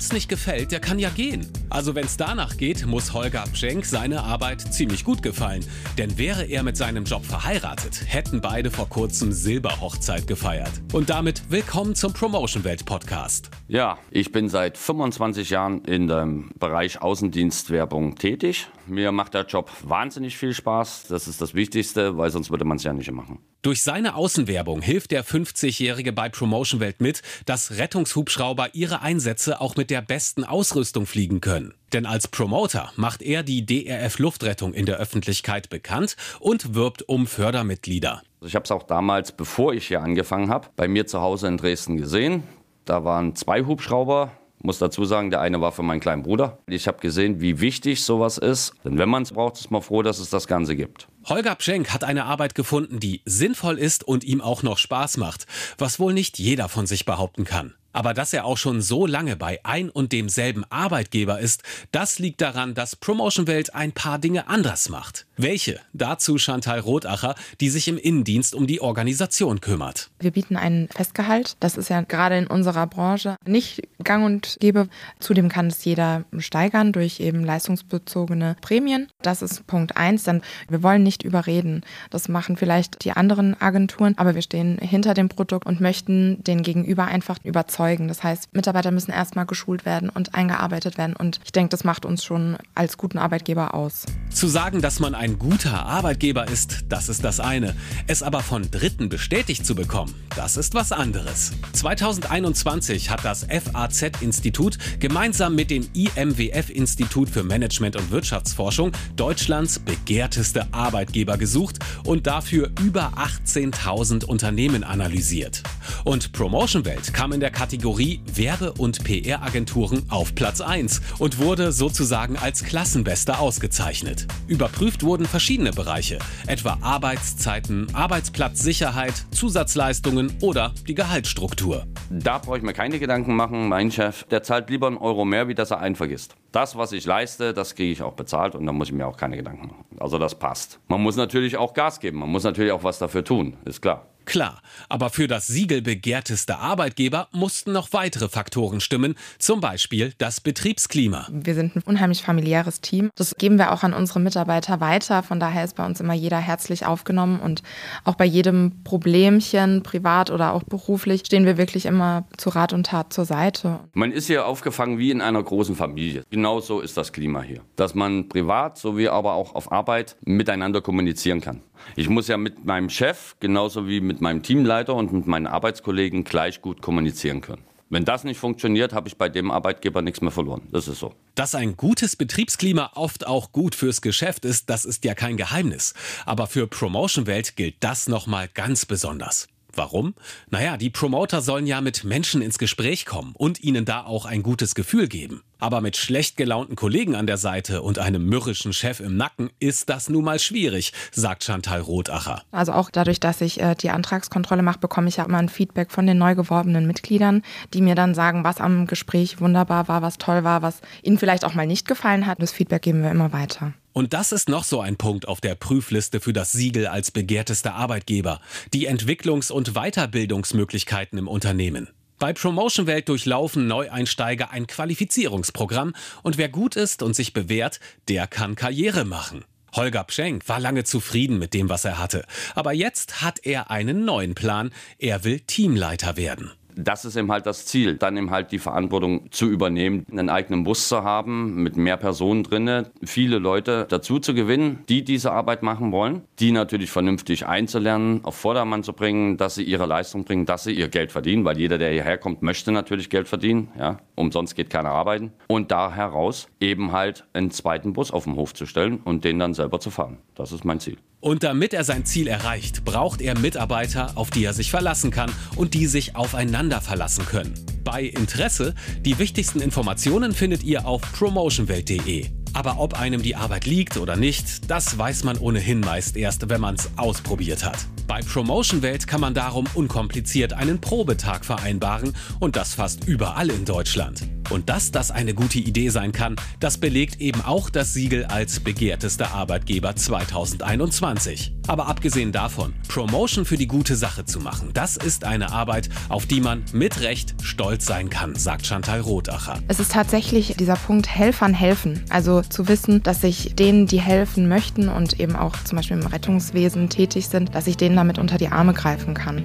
Wem's nicht gefällt, der kann ja gehen. Also wenn's danach geht, muss Holger Pschenk seine Arbeit ziemlich gut gefallen. Denn wäre er mit seinem Job verheiratet, hätten beide vor kurzem Silberhochzeit gefeiert. Und damit willkommen zum Promotion Welt Podcast. Ja, ich bin seit 25 Jahren in dem Bereich Außendienstwerbung tätig. Mir macht der Job wahnsinnig viel Spaß. Das ist das Wichtigste, weil sonst würde man es ja nicht machen. Durch seine Außenwerbung hilft der 50-Jährige bei Promotion Welt mit, dass Rettungshubschrauber ihre Einsätze auch mit der besten Ausrüstung fliegen können. Denn als Promoter macht er die DRF Luftrettung in der Öffentlichkeit bekannt und wirbt um Fördermitglieder. Ich habe es auch damals, bevor ich hier angefangen habe, bei mir zu Hause in Dresden gesehen. Da waren zwei Hubschrauber. Muss dazu sagen, der eine war für meinen kleinen Bruder. Ich habe gesehen, wie wichtig sowas ist. Denn wenn man es braucht, ist man froh, dass es das Ganze gibt. Holger Pschenk hat eine Arbeit gefunden, die sinnvoll ist und ihm auch noch Spaß macht, was wohl nicht jeder von sich behaupten kann. Aber dass er auch schon so lange bei ein und demselben Arbeitgeber ist, das liegt daran, dass Promotion Welt ein paar Dinge anders macht. Welche? Dazu Chantal Rotacher, die sich im Innendienst um die Organisation kümmert. Wir bieten einen Festgehalt. Das ist ja gerade in unserer Branche nicht gang und gäbe. Zudem kann es jeder steigern durch eben leistungsbezogene Prämien. Das ist Punkt eins. Dann wir wollen nicht überreden. Das machen vielleicht die anderen Agenturen, aber wir stehen hinter dem Produkt und möchten den Gegenüber einfach überzeugen. Das heißt, Mitarbeiter müssen erstmal geschult werden und eingearbeitet werden. Und ich denke, das macht uns schon als guten Arbeitgeber aus. Zu sagen, dass man ein guter Arbeitgeber ist, das ist das eine. Es aber von Dritten bestätigt zu bekommen, das ist was anderes. 2021 hat das FAZ-Institut gemeinsam mit dem IMWF-Institut für Management und Wirtschaftsforschung Deutschlands begehrteste Arbeitgeber gesucht und dafür über 18.000 Unternehmen analysiert. Und Promotion Welt kam in der Kategorie Werbe- und PR-Agenturen auf Platz 1 und wurde sozusagen als Klassenbester ausgezeichnet. Überprüft wurden verschiedene Bereiche, etwa Arbeitszeiten, Arbeitsplatzsicherheit, Zusatzleistungen oder die Gehaltsstruktur. Da brauche ich mir keine Gedanken machen. Mein Chef, der zahlt lieber einen Euro mehr, wie dass er einen vergisst. Das, was ich leiste, das kriege ich auch bezahlt und da muss ich mir auch keine Gedanken machen. Also das passt. Man muss natürlich auch Gas geben. Man muss natürlich auch was dafür tun, ist klar. Klar, aber für das Siegel begehrteste Arbeitgeber mussten noch weitere Faktoren stimmen, zum Beispiel das Betriebsklima. Wir sind ein unheimlich familiäres Team. Das geben wir auch an unsere Mitarbeiter weiter. Von daher ist bei uns immer jeder herzlich aufgenommen und auch bei jedem Problemchen, privat oder auch beruflich, stehen wir wirklich immer zu Rat und Tat zur Seite. Man ist hier aufgefangen wie in einer großen Familie. Genauso ist das Klima hier. Dass man privat sowie aber auch auf Arbeit miteinander kommunizieren kann. Ich muss ja mit meinem Chef genauso wie mit meinem Teamleiter und mit meinen Arbeitskollegen gleich gut kommunizieren können. Wenn das nicht funktioniert, habe ich bei dem Arbeitgeber nichts mehr verloren. Das ist so. Dass ein gutes Betriebsklima oft auch gut fürs Geschäft ist, das ist ja kein Geheimnis. Aber für Promotion Welt gilt das nochmal ganz besonders. Warum? Naja, die Promoter sollen ja mit Menschen ins Gespräch kommen und ihnen da auch ein gutes Gefühl geben. Aber mit schlecht gelaunten Kollegen an der Seite und einem mürrischen Chef im Nacken ist das nun mal schwierig, sagt Chantal Rotacher. Also auch dadurch, dass ich äh, die Antragskontrolle mache, bekomme ich ja immer ein Feedback von den neu geworbenen Mitgliedern, die mir dann sagen, was am Gespräch wunderbar war, was toll war, was ihnen vielleicht auch mal nicht gefallen hat. Das Feedback geben wir immer weiter. Und das ist noch so ein Punkt auf der Prüfliste für das Siegel als begehrtester Arbeitgeber. Die Entwicklungs- und Weiterbildungsmöglichkeiten im Unternehmen. Bei Promotion Welt durchlaufen Neueinsteiger ein Qualifizierungsprogramm und wer gut ist und sich bewährt, der kann Karriere machen. Holger Pschenk war lange zufrieden mit dem, was er hatte. Aber jetzt hat er einen neuen Plan. Er will Teamleiter werden das ist eben halt das Ziel, dann eben halt die Verantwortung zu übernehmen, einen eigenen Bus zu haben, mit mehr Personen drinne, viele Leute dazu zu gewinnen, die diese Arbeit machen wollen, die natürlich vernünftig einzulernen, auf Vordermann zu bringen, dass sie ihre Leistung bringen, dass sie ihr Geld verdienen, weil jeder, der hierher kommt, möchte natürlich Geld verdienen, ja, umsonst geht keiner arbeiten und da heraus eben halt einen zweiten Bus auf dem Hof zu stellen und den dann selber zu fahren. Das ist mein Ziel. Und damit er sein Ziel erreicht, braucht er Mitarbeiter, auf die er sich verlassen kann und die sich aufeinander verlassen können. Bei Interesse, die wichtigsten Informationen findet ihr auf promotionwelt.de. Aber ob einem die Arbeit liegt oder nicht, das weiß man ohnehin meist erst, wenn man es ausprobiert hat. Bei Promotion Welt kann man darum unkompliziert einen Probetag vereinbaren und das fast überall in Deutschland. Und dass das eine gute Idee sein kann, das belegt eben auch das Siegel als begehrtester Arbeitgeber 2021. Aber abgesehen davon, Promotion für die gute Sache zu machen, das ist eine Arbeit, auf die man mit Recht stolz sein kann, sagt Chantal Rotacher. Es ist tatsächlich dieser Punkt Helfern helfen. Also zu wissen, dass ich denen, die helfen möchten und eben auch zum Beispiel im Rettungswesen tätig sind, dass ich denen damit unter die Arme greifen kann.